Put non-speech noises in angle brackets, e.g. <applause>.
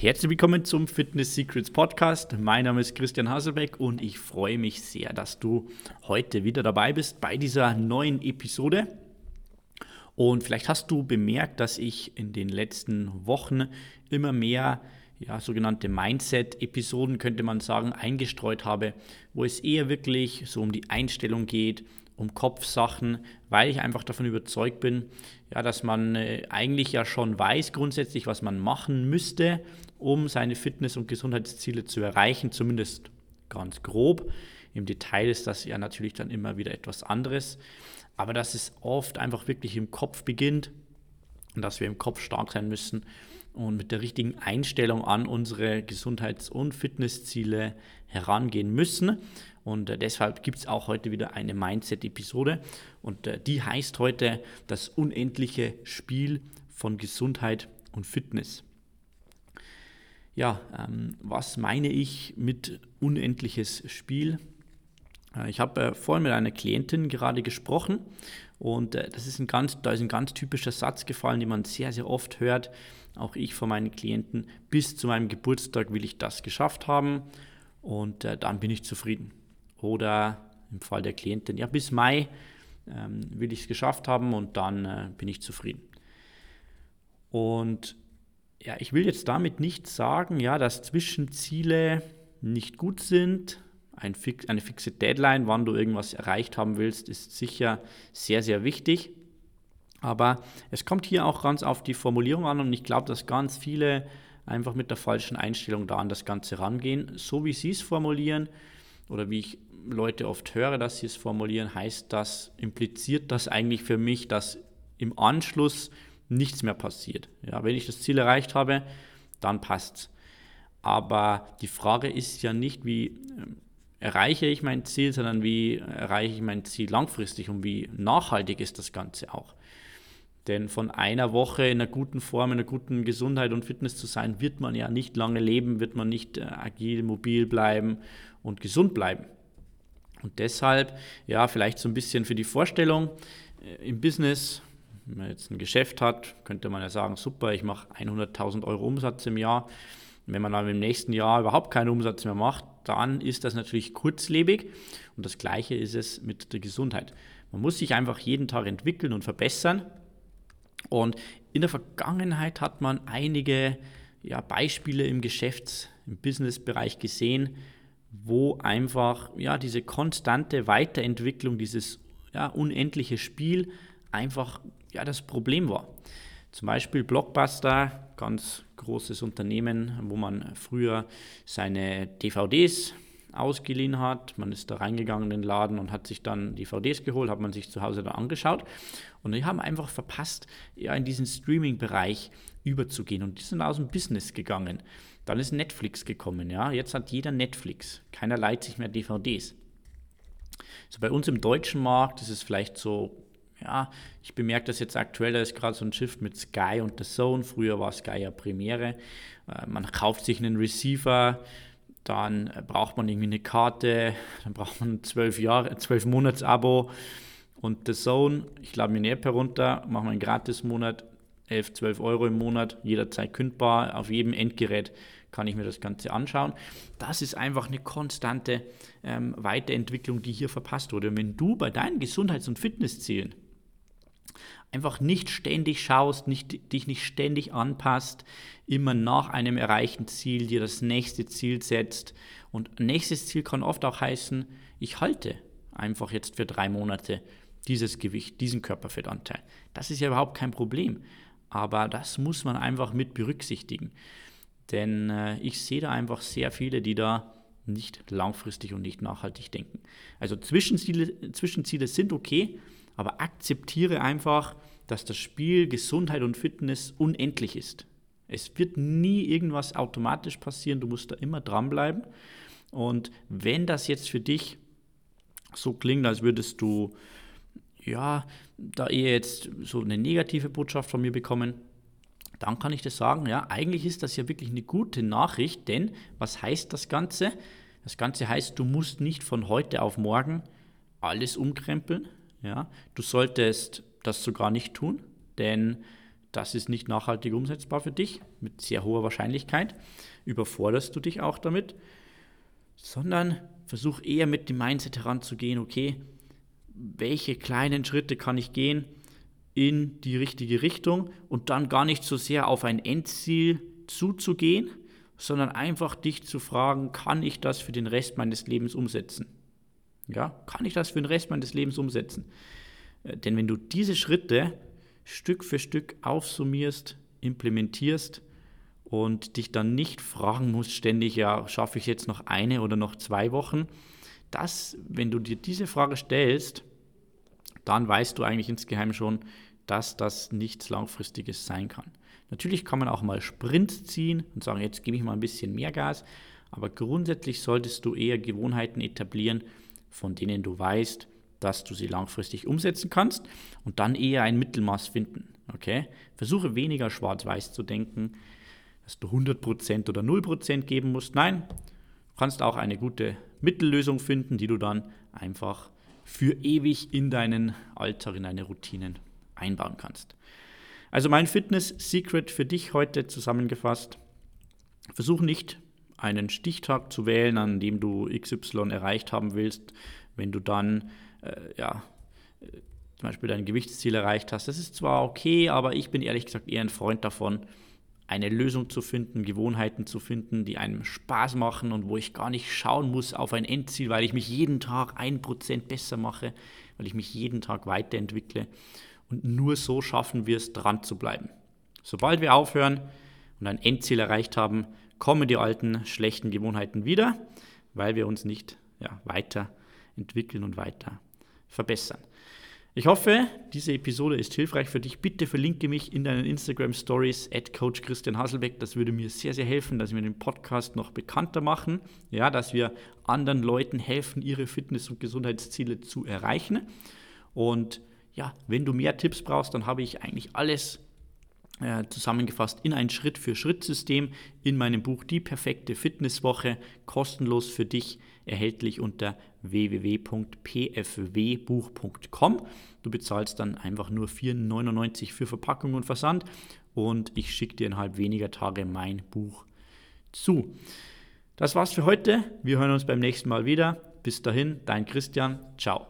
Herzlich willkommen zum Fitness Secrets Podcast. Mein Name ist Christian Hasselbeck und ich freue mich sehr, dass du heute wieder dabei bist bei dieser neuen Episode. Und vielleicht hast du bemerkt, dass ich in den letzten Wochen immer mehr ja, sogenannte Mindset-Episoden, könnte man sagen, eingestreut habe, wo es eher wirklich so um die Einstellung geht, um Kopfsachen, weil ich einfach davon überzeugt bin, ja, dass man äh, eigentlich ja schon weiß grundsätzlich, was man machen müsste, um seine Fitness- und Gesundheitsziele zu erreichen, zumindest ganz grob. Im Detail ist das ja natürlich dann immer wieder etwas anderes, aber dass es oft einfach wirklich im Kopf beginnt und dass wir im Kopf stark sein müssen und mit der richtigen Einstellung an unsere Gesundheits- und Fitnessziele herangehen müssen. Und äh, deshalb gibt es auch heute wieder eine Mindset-Episode. Und äh, die heißt heute das unendliche Spiel von Gesundheit und Fitness. Ja, ähm, was meine ich mit unendliches Spiel? Äh, ich habe äh, vorhin mit einer Klientin gerade gesprochen und äh, das ist ein ganz, da ist ein ganz typischer Satz gefallen, den man sehr, sehr oft hört, auch ich von meinen Klienten. Bis zu meinem Geburtstag will ich das geschafft haben und äh, dann bin ich zufrieden. Oder im Fall der Klientin, ja, bis Mai ähm, will ich es geschafft haben und dann äh, bin ich zufrieden. Und ja, ich will jetzt damit nicht sagen, ja, dass Zwischenziele nicht gut sind. Ein fix, eine fixe Deadline, wann du irgendwas erreicht haben willst, ist sicher sehr, sehr wichtig. Aber es kommt hier auch ganz auf die Formulierung an und ich glaube, dass ganz viele einfach mit der falschen Einstellung da an das Ganze rangehen. So wie sie es formulieren oder wie ich Leute oft höre, dass sie es formulieren, heißt das, impliziert das eigentlich für mich, dass im Anschluss nichts mehr passiert. Ja, wenn ich das Ziel erreicht habe, dann passt's. Aber die Frage ist ja nicht, wie ähm, erreiche ich mein Ziel, sondern wie erreiche ich mein Ziel langfristig und wie nachhaltig ist das Ganze auch. Denn von einer Woche in einer guten Form, in einer guten Gesundheit und Fitness zu sein, wird man ja nicht lange leben, wird man nicht äh, agil, mobil bleiben und gesund bleiben. Und deshalb, ja, vielleicht so ein bisschen für die Vorstellung, äh, im Business wenn man jetzt ein Geschäft hat, könnte man ja sagen, super, ich mache 100.000 Euro Umsatz im Jahr. Wenn man dann im nächsten Jahr überhaupt keinen Umsatz mehr macht, dann ist das natürlich kurzlebig. Und das Gleiche ist es mit der Gesundheit. Man muss sich einfach jeden Tag entwickeln und verbessern. Und in der Vergangenheit hat man einige ja, Beispiele im Geschäfts-, im Businessbereich gesehen, wo einfach ja, diese konstante Weiterentwicklung, dieses ja, unendliche Spiel einfach ja, das Problem war. Zum Beispiel Blockbuster, ganz großes Unternehmen, wo man früher seine DVDs ausgeliehen hat. Man ist da reingegangen in den Laden und hat sich dann DVDs geholt, hat man sich zu Hause da angeschaut. Und die haben einfach verpasst, ja, in diesen Streaming-Bereich überzugehen. Und die sind aus dem Business gegangen. Dann ist Netflix gekommen. Ja. Jetzt hat jeder Netflix. Keiner leiht sich mehr DVDs. So bei uns im deutschen Markt ist es vielleicht so ja, ich bemerke das jetzt aktuell, da ist gerade so ein Shift mit Sky und The Zone. Früher war Sky ja Premiere. Äh, man kauft sich einen Receiver, dann äh, braucht man irgendwie eine Karte, <laughs> dann braucht man ein 12 Jahre, 12 Monats Abo und The Zone, ich lade mir eine App herunter, mache einen Gratis-Monat, 11, 12 Euro im Monat, jederzeit kündbar, auf jedem Endgerät kann ich mir das Ganze anschauen. Das ist einfach eine konstante ähm, Weiterentwicklung, die hier verpasst wurde. Und wenn du bei deinen Gesundheits- und Fitnesszielen einfach nicht ständig schaust, nicht, dich nicht ständig anpasst, immer nach einem erreichten Ziel dir das nächste Ziel setzt. Und nächstes Ziel kann oft auch heißen, ich halte einfach jetzt für drei Monate dieses Gewicht, diesen Körperfettanteil. Das ist ja überhaupt kein Problem. Aber das muss man einfach mit berücksichtigen. Denn äh, ich sehe da einfach sehr viele, die da nicht langfristig und nicht nachhaltig denken. Also Zwischenziele, Zwischenziele sind okay, aber akzeptiere einfach, dass das Spiel Gesundheit und Fitness unendlich ist. Es wird nie irgendwas automatisch passieren, du musst da immer dranbleiben. Und wenn das jetzt für dich so klingt, als würdest du ja, da eher jetzt so eine negative Botschaft von mir bekommen, dann kann ich dir sagen, ja, eigentlich ist das ja wirklich eine gute Nachricht, denn was heißt das Ganze? Das Ganze heißt, du musst nicht von heute auf morgen alles umkrempeln, ja, du solltest das sogar nicht tun, denn das ist nicht nachhaltig umsetzbar für dich, mit sehr hoher Wahrscheinlichkeit, überforderst du dich auch damit, sondern versuch eher mit dem Mindset heranzugehen, okay, welche kleinen Schritte kann ich gehen in die richtige Richtung? Und dann gar nicht so sehr auf ein Endziel zuzugehen, sondern einfach dich zu fragen, kann ich das für den Rest meines Lebens umsetzen? Ja, kann ich das für den Rest meines Lebens umsetzen? Äh, denn wenn du diese Schritte Stück für Stück aufsummierst, implementierst und dich dann nicht fragen musst ständig, ja, schaffe ich jetzt noch eine oder noch zwei Wochen, das, wenn du dir diese Frage stellst, dann weißt du eigentlich insgeheim schon, dass das nichts Langfristiges sein kann. Natürlich kann man auch mal Sprints ziehen und sagen, jetzt gebe ich mal ein bisschen mehr Gas, aber grundsätzlich solltest du eher Gewohnheiten etablieren, von denen du weißt, dass du sie langfristig umsetzen kannst und dann eher ein Mittelmaß finden. Okay? Versuche weniger schwarz-weiß zu denken, dass du 100% oder 0% geben musst. Nein, du kannst auch eine gute Mittellösung finden, die du dann einfach für ewig in deinen Alltag, in deine Routinen einbauen kannst. Also mein Fitness-Secret für dich heute zusammengefasst. Versuch nicht einen Stichtag zu wählen, an dem du XY erreicht haben willst, wenn du dann äh, ja, zum Beispiel dein Gewichtsziel erreicht hast. Das ist zwar okay, aber ich bin ehrlich gesagt eher ein Freund davon, eine Lösung zu finden, Gewohnheiten zu finden, die einem Spaß machen und wo ich gar nicht schauen muss auf ein Endziel, weil ich mich jeden Tag ein Prozent besser mache, weil ich mich jeden Tag weiterentwickle. Und nur so schaffen wir es, dran zu bleiben. Sobald wir aufhören und ein Endziel erreicht haben, kommen die alten schlechten Gewohnheiten wieder, weil wir uns nicht ja, weiterentwickeln und weiter verbessern. Ich hoffe, diese Episode ist hilfreich für dich. Bitte verlinke mich in deinen Instagram Stories at Coach Christian Hasselbeck. Das würde mir sehr, sehr helfen, dass wir den Podcast noch bekannter machen, ja, dass wir anderen Leuten helfen, ihre Fitness- und Gesundheitsziele zu erreichen. Und ja, wenn du mehr Tipps brauchst, dann habe ich eigentlich alles äh, zusammengefasst in ein Schritt-für-Schritt-System in meinem Buch Die perfekte Fitnesswoche, kostenlos für dich erhältlich unter www.pfwbuch.com. Du bezahlst dann einfach nur 4,99 für Verpackung und Versand und ich schicke dir innerhalb weniger Tage mein Buch zu. Das war's für heute. Wir hören uns beim nächsten Mal wieder. Bis dahin, dein Christian. Ciao.